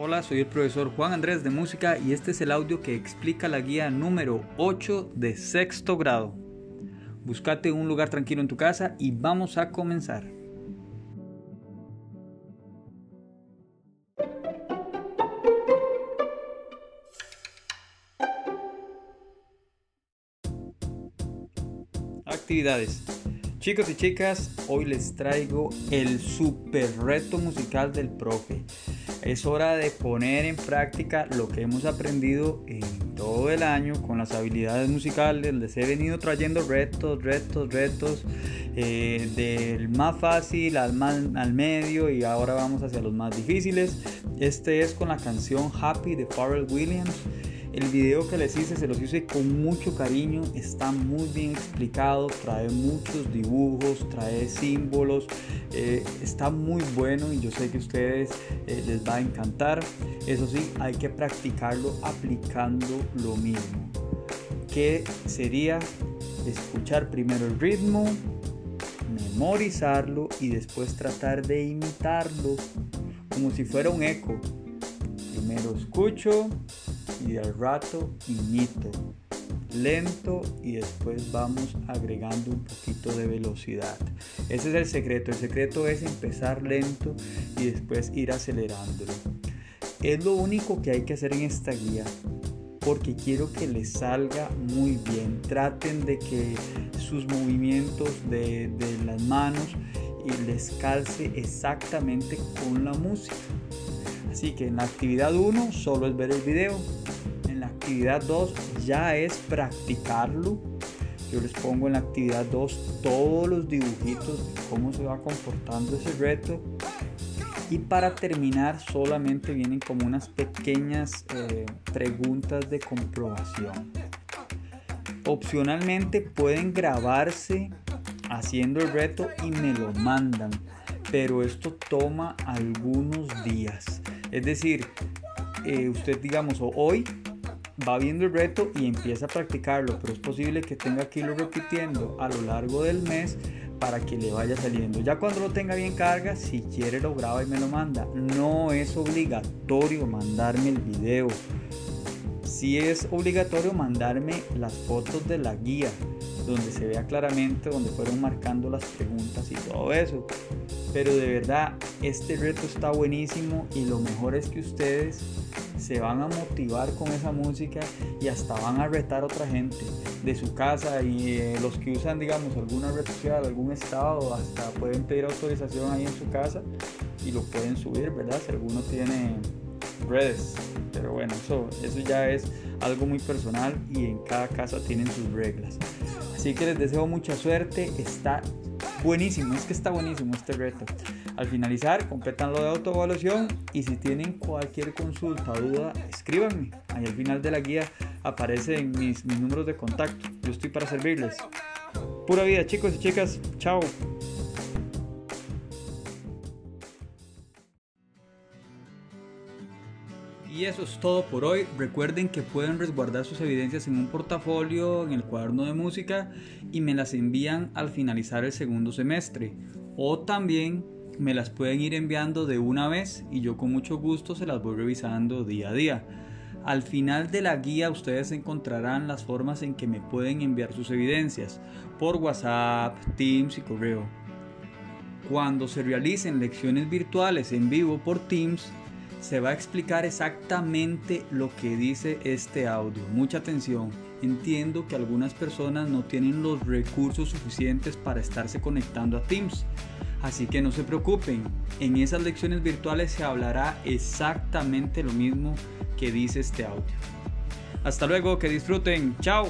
Hola, soy el profesor Juan Andrés de Música y este es el audio que explica la guía número 8 de sexto grado. Búscate un lugar tranquilo en tu casa y vamos a comenzar. Actividades. Chicos y chicas, hoy les traigo el super reto musical del profe. Es hora de poner en práctica lo que hemos aprendido en todo el año con las habilidades musicales. Les he venido trayendo retos, retos, retos, eh, del más fácil al, más, al medio y ahora vamos hacia los más difíciles. Este es con la canción Happy de Pharrell Williams. El video que les hice se los hice con mucho cariño, está muy bien explicado, trae muchos dibujos, trae símbolos, eh, está muy bueno y yo sé que a ustedes eh, les va a encantar. Eso sí, hay que practicarlo aplicando lo mismo. Que sería escuchar primero el ritmo, memorizarlo y después tratar de imitarlo como si fuera un eco. Primero escucho, y al rato imito lento y después vamos agregando un poquito de velocidad. Ese es el secreto. El secreto es empezar lento y después ir acelerándolo. Es lo único que hay que hacer en esta guía porque quiero que les salga muy bien. Traten de que sus movimientos de, de las manos les calce exactamente con la música. Así que en la actividad 1 solo es ver el video. En la actividad 2 ya es practicarlo. Yo les pongo en la actividad 2 todos los dibujitos cómo se va comportando ese reto. Y para terminar solamente vienen como unas pequeñas eh, preguntas de comprobación. Opcionalmente pueden grabarse haciendo el reto y me lo mandan, pero esto toma algunos días. Es decir, eh, usted digamos hoy va viendo el reto y empieza a practicarlo, pero es posible que tenga que irlo repitiendo a lo largo del mes para que le vaya saliendo. Ya cuando lo tenga bien carga, si quiere lo graba y me lo manda. No es obligatorio mandarme el video. Si es obligatorio mandarme las fotos de la guía, donde se vea claramente donde fueron marcando las preguntas y todo eso. Pero de verdad, este reto está buenísimo y lo mejor es que ustedes se van a motivar con esa música y hasta van a retar a otra gente de su casa y eh, los que usan digamos alguna red social, algún estado, hasta pueden pedir autorización ahí en su casa y lo pueden subir, ¿verdad? Si alguno tiene redes. Pero bueno, eso, eso ya es algo muy personal y en cada casa tienen sus reglas. Así que les deseo mucha suerte. Está buenísimo, es que está buenísimo este reto. Al finalizar, completan lo de autoevaluación y si tienen cualquier consulta o duda, escríbanme. Ahí al final de la guía aparecen mis, mis números de contacto. Yo estoy para servirles. Pura vida, chicos y chicas. Chao. Y eso es todo por hoy. Recuerden que pueden resguardar sus evidencias en un portafolio, en el cuaderno de música y me las envían al finalizar el segundo semestre. O también me las pueden ir enviando de una vez y yo con mucho gusto se las voy revisando día a día. Al final de la guía ustedes encontrarán las formas en que me pueden enviar sus evidencias por WhatsApp, Teams y correo. Cuando se realicen lecciones virtuales en vivo por Teams, se va a explicar exactamente lo que dice este audio. Mucha atención. Entiendo que algunas personas no tienen los recursos suficientes para estarse conectando a Teams. Así que no se preocupen, en esas lecciones virtuales se hablará exactamente lo mismo que dice este audio. Hasta luego, que disfruten, chao.